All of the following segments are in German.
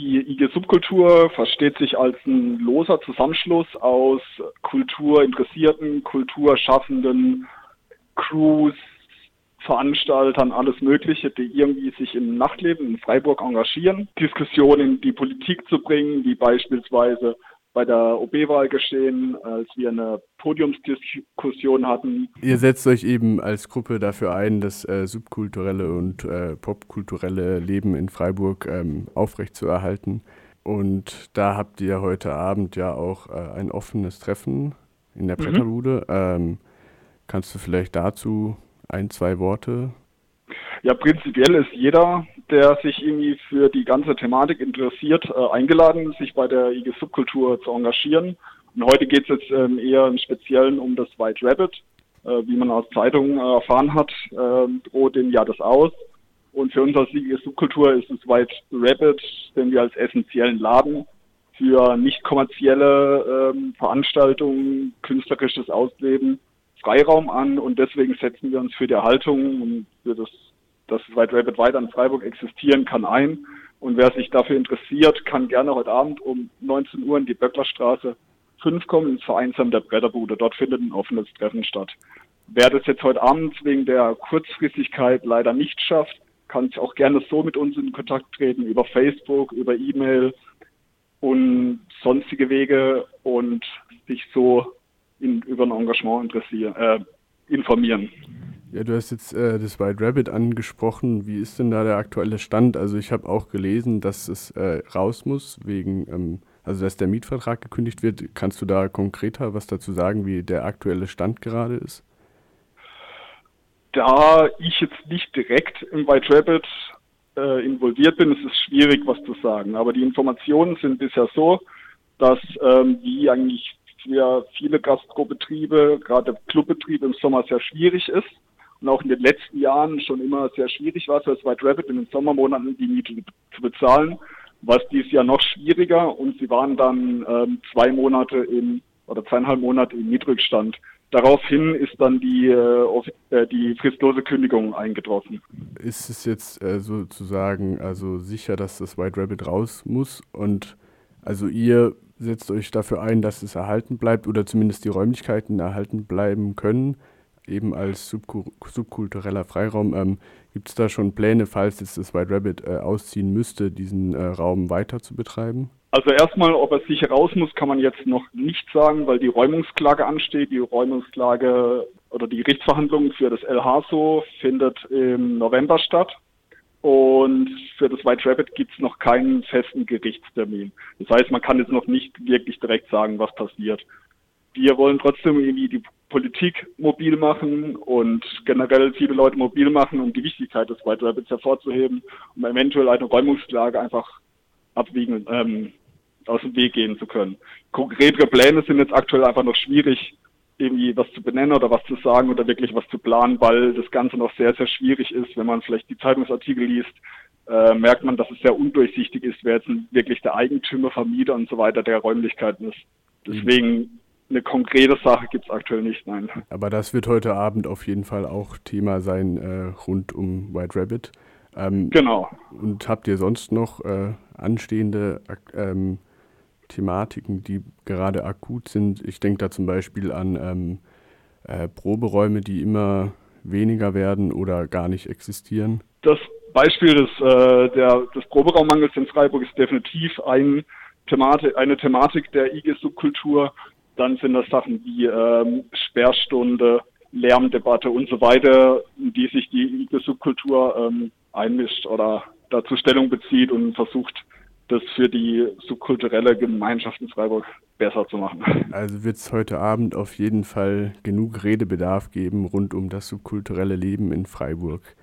Die IG Subkultur versteht sich als ein loser Zusammenschluss aus Kulturinteressierten, Kulturschaffenden, Crews, Veranstaltern, alles Mögliche, die irgendwie sich im Nachtleben in Freiburg engagieren, Diskussionen in die Politik zu bringen, wie beispielsweise bei der OB-Wahl geschehen, als wir eine Podiumsdiskussion hatten. Ihr setzt euch eben als Gruppe dafür ein, das äh, subkulturelle und äh, popkulturelle Leben in Freiburg ähm, aufrechtzuerhalten. Und da habt ihr heute Abend ja auch äh, ein offenes Treffen in der Bretterbude. Mhm. Ähm, kannst du vielleicht dazu ein, zwei Worte ja, prinzipiell ist jeder, der sich irgendwie für die ganze Thematik interessiert, äh, eingeladen, sich bei der IG Subkultur zu engagieren. Und heute geht es jetzt ähm, eher im Speziellen um das White Rabbit. Äh, wie man aus Zeitungen äh, erfahren hat, ähm, droht dem Jahr das aus. Und für uns als IG Subkultur ist das White Rabbit, den wir als essentiellen Laden für nicht kommerzielle ähm, Veranstaltungen, künstlerisches Ausleben Freiraum an und deswegen setzen wir uns für die Erhaltung und für das dass White Rabbit weiter in Freiburg existieren kann, ein. Und wer sich dafür interessiert, kann gerne heute Abend um 19 Uhr in die Böcklerstraße 5 kommen, ins Vereinsheim der Bretterbude. Dort findet ein offenes Treffen statt. Wer das jetzt heute Abend wegen der Kurzfristigkeit leider nicht schafft, kann sich auch gerne so mit uns in Kontakt treten, über Facebook, über E-Mail und sonstige Wege und sich so in, über ein Engagement interessieren, äh, informieren. Ja, du hast jetzt äh, das White Rabbit angesprochen. Wie ist denn da der aktuelle Stand? Also ich habe auch gelesen, dass es äh, raus muss, wegen, ähm, also dass der Mietvertrag gekündigt wird. Kannst du da konkreter was dazu sagen, wie der aktuelle Stand gerade ist? Da ich jetzt nicht direkt im White Rabbit äh, involviert bin, ist es schwierig, was zu sagen. Aber die Informationen sind bisher so, dass ähm, wie eigentlich für viele Gastrobetriebe, gerade Clubbetriebe im Sommer sehr schwierig ist und auch in den letzten Jahren schon immer sehr schwierig war, für das White Rabbit in den Sommermonaten die Miete zu bezahlen, was dieses Jahr noch schwieriger und sie waren dann ähm, zwei Monate in oder zweieinhalb Monate im Mietrückstand. Daraufhin ist dann die, äh, äh, die fristlose Kündigung eingetroffen. Ist es jetzt äh, sozusagen also sicher, dass das White Rabbit raus muss und also ihr setzt euch dafür ein, dass es erhalten bleibt oder zumindest die Räumlichkeiten erhalten bleiben können? Eben als subkultureller Freiraum. Ähm, Gibt es da schon Pläne, falls jetzt das White Rabbit äh, ausziehen müsste, diesen äh, Raum weiter zu betreiben? Also erstmal, ob er sicher raus muss, kann man jetzt noch nicht sagen, weil die Räumungsklage ansteht. Die Räumungsklage oder die Gerichtsverhandlung für das LH-So findet im November statt. Und für das White Rabbit gibt es noch keinen festen Gerichtstermin. Das heißt, man kann jetzt noch nicht wirklich direkt sagen, was passiert. Wir wollen trotzdem irgendwie die Politik mobil machen und generell viele Leute mobil machen, um die Wichtigkeit des White Rabbits hervorzuheben, um eventuell eine Räumungslage einfach abwiegen, ähm, aus dem Weg gehen zu können. Konkretere Pläne sind jetzt aktuell einfach noch schwierig, irgendwie was zu benennen oder was zu sagen oder wirklich was zu planen, weil das Ganze noch sehr, sehr schwierig ist. Wenn man vielleicht die Zeitungsartikel liest, äh, merkt man, dass es sehr undurchsichtig ist, wer jetzt wirklich der Eigentümer, Vermieter und so weiter der Räumlichkeiten ist. Deswegen eine konkrete Sache gibt es aktuell nicht, nein. Aber das wird heute Abend auf jeden Fall auch Thema sein äh, rund um White Rabbit. Ähm, genau. Und habt ihr sonst noch äh, anstehende ähm, Thematiken, die gerade akut sind? Ich denke da zum Beispiel an ähm, äh, Proberäume, die immer weniger werden oder gar nicht existieren. Das Beispiel des, äh, der, des Proberaummangels in Freiburg ist definitiv ein Thematik, eine Thematik der IG-Subkultur dann sind das Sachen wie ähm, Sperrstunde, Lärmdebatte und so weiter, in die sich die Subkultur ähm, einmischt oder dazu Stellung bezieht und versucht, das für die subkulturelle Gemeinschaft in Freiburg besser zu machen. Also wird es heute Abend auf jeden Fall genug Redebedarf geben rund um das subkulturelle Leben in Freiburg.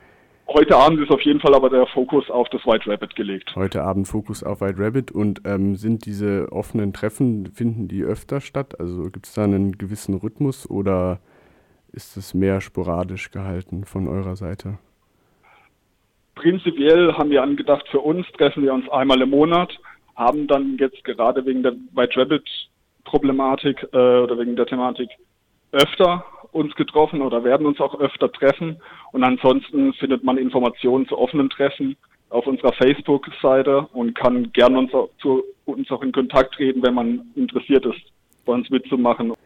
Heute Abend ist auf jeden Fall aber der Fokus auf das White Rabbit gelegt. Heute Abend Fokus auf White Rabbit und ähm, sind diese offenen Treffen, finden die öfter statt? Also gibt es da einen gewissen Rhythmus oder ist es mehr sporadisch gehalten von eurer Seite? Prinzipiell haben wir angedacht, für uns treffen wir uns einmal im Monat, haben dann jetzt gerade wegen der White Rabbit Problematik äh, oder wegen der Thematik öfter uns getroffen oder werden uns auch öfter treffen. Und ansonsten findet man Informationen zu offenen Treffen auf unserer Facebook-Seite und kann gerne uns auch, zu uns auch in Kontakt treten, wenn man interessiert ist, bei uns mitzumachen.